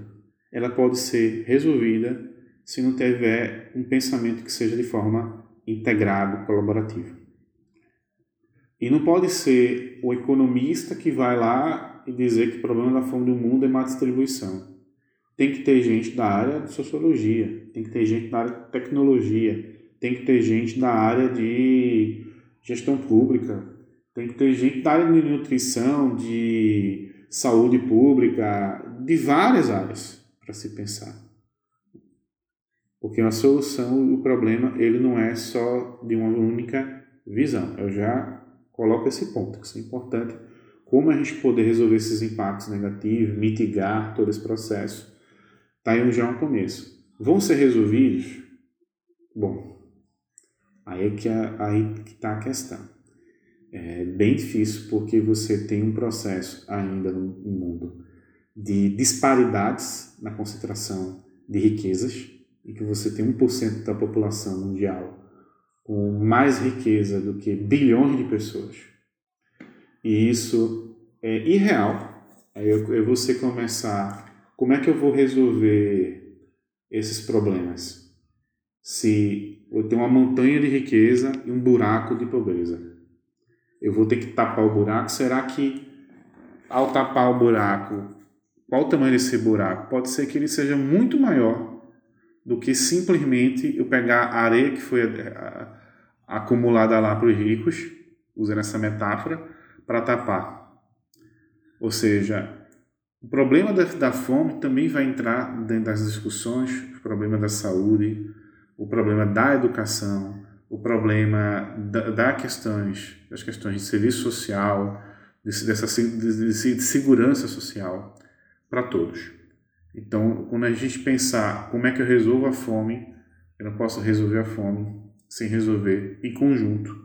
ela pode ser resolvida se não tiver um pensamento que seja de forma integrado, colaborativa. E não pode ser o economista que vai lá e dizer que o problema da fome do mundo é má distribuição. Tem que ter gente da área de sociologia, tem que ter gente da área de tecnologia, tem que ter gente da área de gestão pública, tem que ter gente da área de nutrição, de saúde pública, de várias áreas para se pensar. Porque a solução, o problema, ele não é só de uma única visão. Eu já coloco esse ponto, que isso é importante. Como a gente poder resolver esses impactos negativos, mitigar todo esse processo Está aí já um começo. Vão ser resolvidos? Bom, aí é que que está a questão. É bem difícil porque você tem um processo ainda no mundo de disparidades na concentração de riquezas, em que você tem 1% da população mundial com mais riqueza do que bilhões de pessoas. E isso é irreal. Aí é você começar como é que eu vou resolver esses problemas? Se eu tenho uma montanha de riqueza e um buraco de pobreza. Eu vou ter que tapar o buraco. Será que ao tapar o buraco, qual o tamanho desse buraco? Pode ser que ele seja muito maior do que simplesmente eu pegar a areia que foi acumulada lá para os ricos, usando essa metáfora, para tapar. Ou seja, o problema da, da fome também vai entrar dentro das discussões, o problema da saúde, o problema da educação, o problema da, da questões, das questões de serviço social, de, dessa, de, de, de segurança social para todos. Então, quando a gente pensar como é que eu resolvo a fome, eu não posso resolver a fome sem resolver em conjunto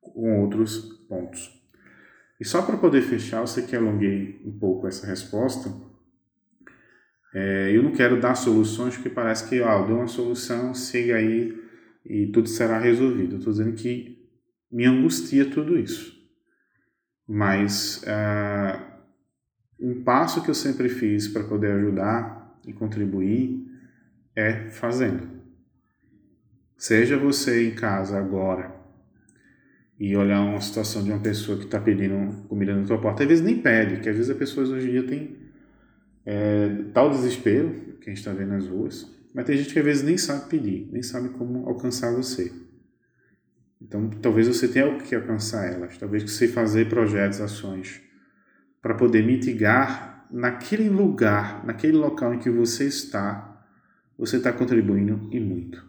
com outros pontos. E só para poder fechar, eu sei que alonguei um pouco essa resposta, é, eu não quero dar soluções porque parece que ah, eu uma solução, siga aí e tudo será resolvido. Estou dizendo que me angustia tudo isso. Mas ah, um passo que eu sempre fiz para poder ajudar e contribuir é fazendo. Seja você em casa agora e olhar uma situação de uma pessoa que está pedindo comida na tua porta, às vezes nem pede, que às vezes as pessoas hoje em dia têm é, tal desespero que a gente está vendo nas ruas, mas tem gente que às vezes nem sabe pedir, nem sabe como alcançar você. Então, talvez você tenha que alcançar elas, talvez você fazer projetos, ações, para poder mitigar naquele lugar, naquele local em que você está, você está contribuindo e muito.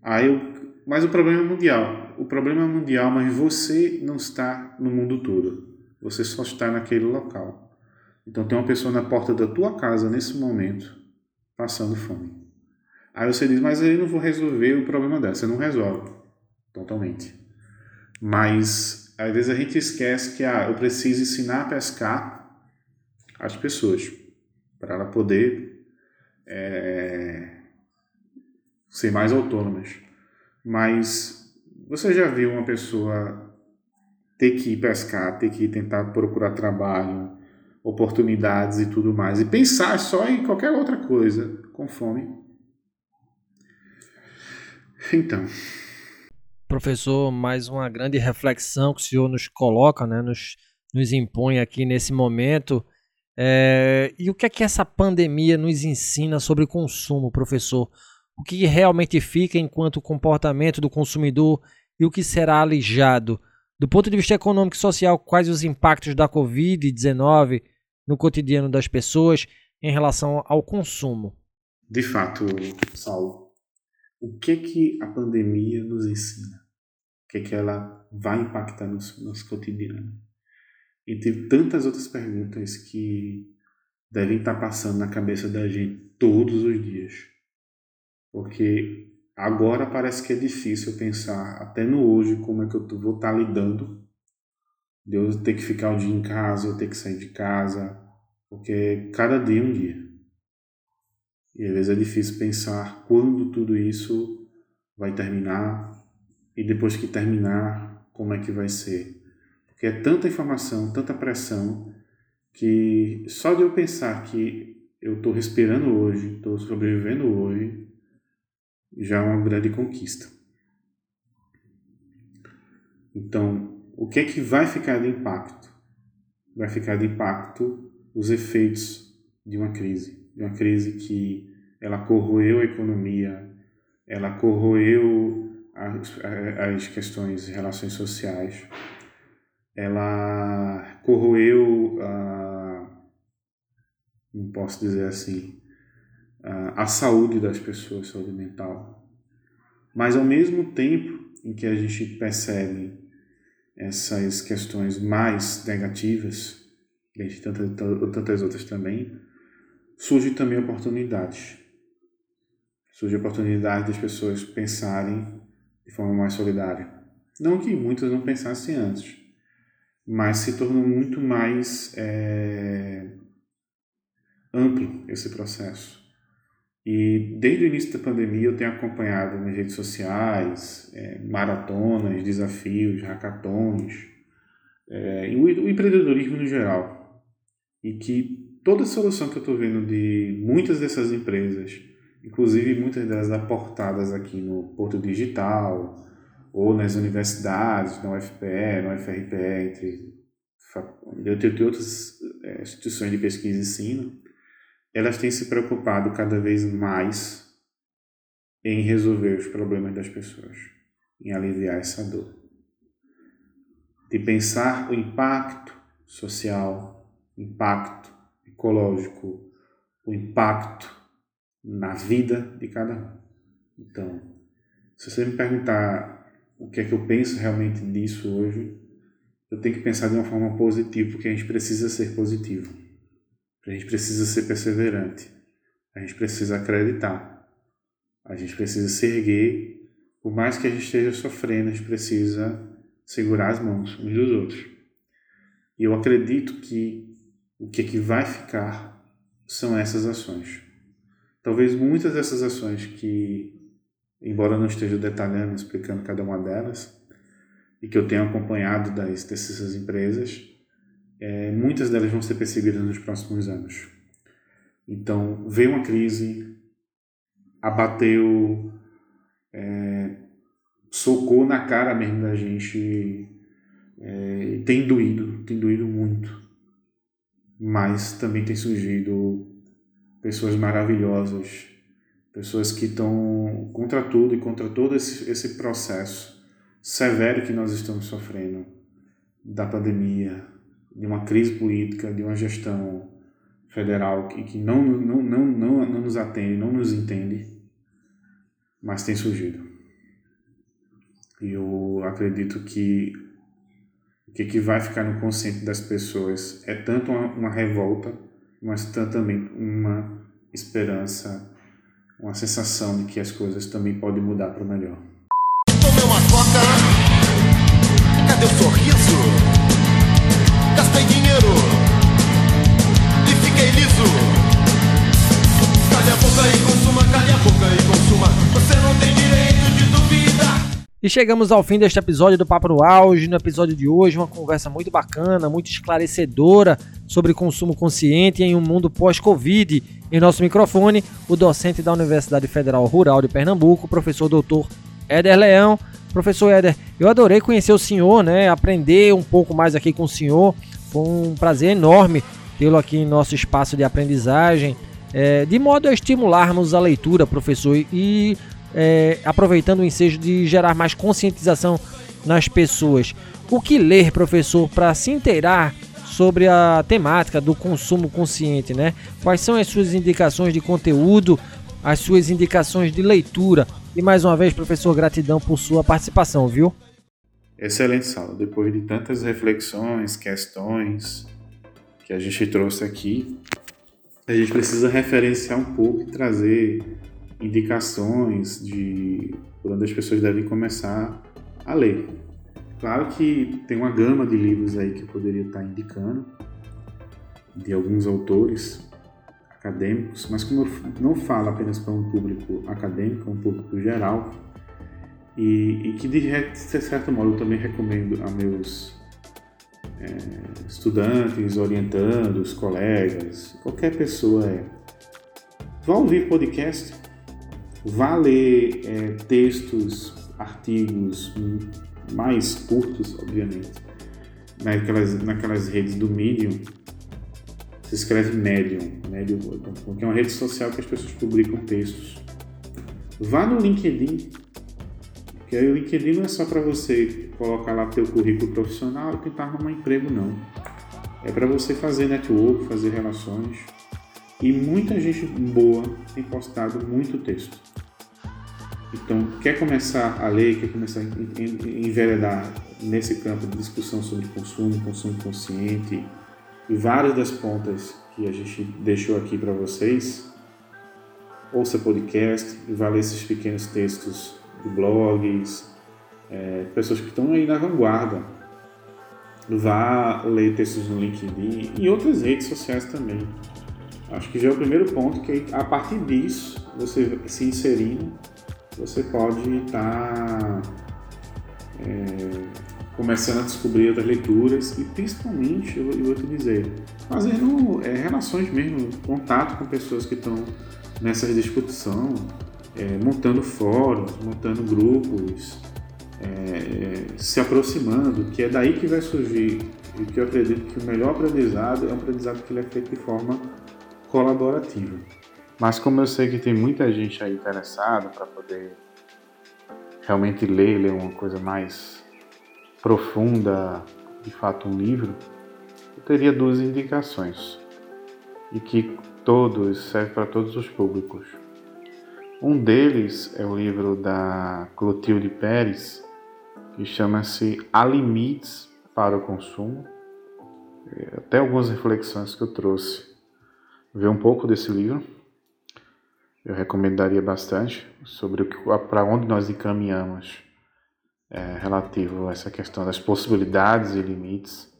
Aí eu mas o problema é mundial. O problema é mundial, mas você não está no mundo todo. Você só está naquele local. Então tem uma pessoa na porta da tua casa nesse momento passando fome. Aí você diz, mas eu não vou resolver o problema dela. Você não resolve totalmente. Mas às vezes a gente esquece que ah, eu preciso ensinar a pescar as pessoas para ela poder é, ser mais autônomas. Mas você já viu uma pessoa ter que ir pescar, ter que ir tentar procurar trabalho, oportunidades e tudo mais, e pensar só em qualquer outra coisa com fome? Então. Professor, mais uma grande reflexão que o senhor nos coloca, né, nos, nos impõe aqui nesse momento. É, e o que é que essa pandemia nos ensina sobre consumo, professor? o que realmente fica enquanto comportamento do consumidor e o que será alijado. Do ponto de vista econômico e social, quais os impactos da Covid-19 no cotidiano das pessoas em relação ao consumo? De fato, Saulo, o que que a pandemia nos ensina? O que que ela vai impactar no nosso cotidiano? Entre tantas outras perguntas que devem estar passando na cabeça da gente todos os dias porque Agora parece que é difícil pensar até no hoje como é que eu vou estar tá lidando de eu ter que ficar o dia em casa, eu ter que sair de casa, porque cada dia é um dia. E às vezes é difícil pensar quando tudo isso vai terminar e depois que terminar, como é que vai ser. Porque é tanta informação, tanta pressão, que só de eu pensar que eu estou respirando hoje, estou sobrevivendo hoje, já é uma grande conquista. Então, o que é que vai ficar de impacto? Vai ficar de impacto os efeitos de uma crise, de uma crise que ela corroeu a economia, ela corroeu as, as questões, relações sociais, ela corroeu, a, não posso dizer assim, a, a saúde das pessoas, saúde mental. Mas ao mesmo tempo em que a gente percebe essas questões mais negativas, dentre tantas, tantas outras também, surge também oportunidades. Surge a oportunidade das pessoas pensarem de forma mais solidária. Não que muitas não pensassem antes, mas se tornou muito mais é, amplo esse processo. E desde o início da pandemia eu tenho acompanhado nas redes sociais, é, maratonas, desafios, hackathons, é, e o, o, empreendedorismo no geral. E que toda solução que eu estou vendo de muitas dessas empresas, inclusive muitas delas aportadas aqui no Porto Digital, ou nas universidades, na UFPE, na UFRPE, entre, entre outras é, instituições de pesquisa e ensino, elas têm se preocupado cada vez mais em resolver os problemas das pessoas, em aliviar essa dor. De pensar o impacto social, impacto ecológico, o impacto na vida de cada um. Então, se você me perguntar o que é que eu penso realmente disso hoje, eu tenho que pensar de uma forma positiva, porque a gente precisa ser positivo. A gente precisa ser perseverante. A gente precisa acreditar. A gente precisa se erguer. Por mais que a gente esteja sofrendo, a gente precisa segurar as mãos uns dos outros. E eu acredito que o que, é que vai ficar são essas ações. Talvez muitas dessas ações que, embora eu não esteja detalhando, explicando cada uma delas, e que eu tenho acompanhado das, dessas empresas, é, muitas delas vão ser percebidas nos próximos anos. Então, veio uma crise, abateu, é, socou na cara mesmo da gente, é, tem doído, tem doído muito. Mas também tem surgido pessoas maravilhosas, pessoas que estão contra tudo e contra todo esse, esse processo severo que nós estamos sofrendo da pandemia, de uma crise política, de uma gestão federal que, que não, não, não, não, não nos atende, não nos entende, mas tem surgido. E eu acredito que o que, que vai ficar no consciente das pessoas é tanto uma, uma revolta, mas também uma esperança, uma sensação de que as coisas também podem mudar para o melhor. Tomei uma coca, cadê o sorriso? gastei dinheiro e fiquei liso. Calha a boca e consuma, calha a boca e consuma. Você não tem direito de duvidar. E chegamos ao fim deste episódio do Papo no Auge. No episódio de hoje, uma conversa muito bacana, muito esclarecedora sobre consumo consciente em um mundo pós-Covid. Em nosso microfone, o docente da Universidade Federal Rural de Pernambuco, professor doutor Éder Leão. Professor Éder, eu adorei conhecer o senhor, né? Aprender um pouco mais aqui com o senhor. Foi um prazer enorme tê-lo aqui em nosso espaço de aprendizagem, é, de modo a estimularmos a leitura, professor, e é, aproveitando o ensejo de gerar mais conscientização nas pessoas. O que ler, professor, para se inteirar sobre a temática do consumo consciente, né? Quais são as suas indicações de conteúdo, as suas indicações de leitura? E mais uma vez, professor, gratidão por sua participação, viu? Excelente, Saulo. Depois de tantas reflexões, questões que a gente trouxe aqui, a gente precisa referenciar um pouco e trazer indicações de por onde as pessoas devem começar a ler. Claro que tem uma gama de livros aí que eu poderia estar indicando, de alguns autores acadêmicos, mas como eu não falo apenas para um público acadêmico, é um público geral, e, e que de, certo modo eu também recomendo a meus é, estudantes, orientandos, colegas, qualquer pessoa é, vá ouvir podcast, vá ler é, textos, artigos mais curtos, obviamente, naquelas, naquelas redes do Medium, se escreve Medium, Medium, que é uma rede social que as pessoas publicam textos. Vá no LinkedIn, que aí o LinkedIn não é só para você colocar lá teu currículo profissional e tentar arrumar emprego, não. É para você fazer network, fazer relações. E muita gente boa tem postado muito texto. Então, quer começar a ler, quer começar a enveredar nesse campo de discussão sobre consumo, consumo consciente e várias das pontas que a gente deixou aqui para vocês, ouça podcast e vá ler esses pequenos textos de blogs, é, pessoas que estão aí na vanguarda. Vá ler textos no LinkedIn e outras redes sociais também. Acho que já é o primeiro ponto que a partir disso, você se inserindo, você pode estar tá, é, começando a descobrir outras leituras e principalmente, eu, eu vou te dizer, fazendo é, relações mesmo, contato com pessoas que estão nessa discussão, é, montando fóruns, montando grupos, é, se aproximando, que é daí que vai surgir e que eu acredito que o melhor aprendizado é um aprendizado que ele é feito de forma colaborativa. Mas como eu sei que tem muita gente aí interessada para poder realmente ler, ler uma coisa mais profunda, de fato um livro, eu teria duas indicações e que todos serve para todos os públicos. Um deles é o livro da Clotilde Pérez, que chama-se Há Limites para o Consumo. É, até algumas reflexões que eu trouxe. Ver um pouco desse livro eu recomendaria bastante sobre para onde nós encaminhamos é, relativo a essa questão das possibilidades e limites,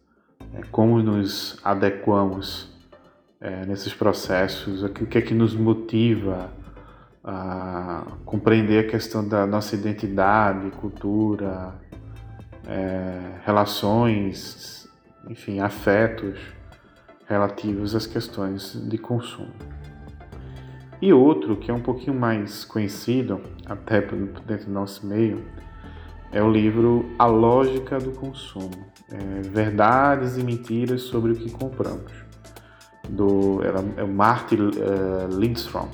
é, como nos adequamos é, nesses processos, o que é que nos motiva a compreender a questão da nossa identidade, cultura, é, relações, enfim, afetos relativos às questões de consumo. E outro que é um pouquinho mais conhecido, até dentro do nosso meio, é o livro A Lógica do Consumo: é, Verdades e Mentiras sobre o que Compramos, do é o Martin uh, Lindstrom.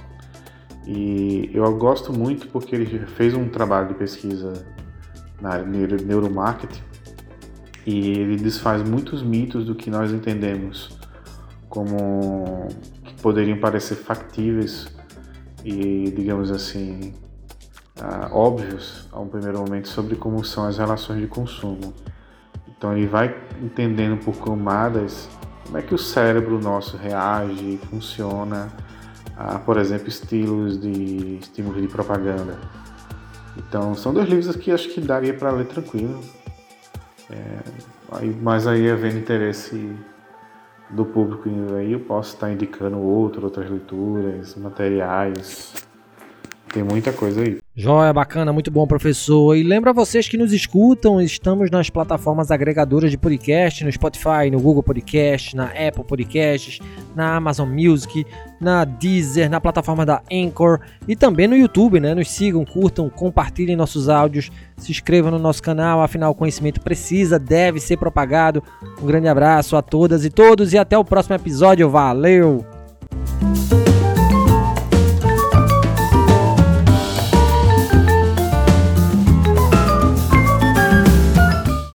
E eu gosto muito porque ele fez um trabalho de pesquisa na área de neuromarketing e ele desfaz muitos mitos do que nós entendemos como que poderiam parecer factíveis e, digamos assim, uh, óbvios a um primeiro momento sobre como são as relações de consumo. Então ele vai entendendo por camadas como é que o cérebro nosso reage, funciona a, por exemplo, estilos de estímulos de propaganda. Então são dois livros que acho que daria para ler tranquilo. É, mas aí havendo interesse do público aí, eu posso estar indicando outro, outras leituras, materiais. Tem muita coisa aí. Joia, bacana, muito bom, professor. E lembra vocês que nos escutam, estamos nas plataformas agregadoras de podcast, no Spotify, no Google Podcast, na Apple Podcasts, na Amazon Music, na Deezer, na plataforma da Anchor e também no YouTube, né? Nos sigam, curtam, compartilhem nossos áudios, se inscrevam no nosso canal, afinal o conhecimento precisa, deve ser propagado. Um grande abraço a todas e todos e até o próximo episódio. Valeu!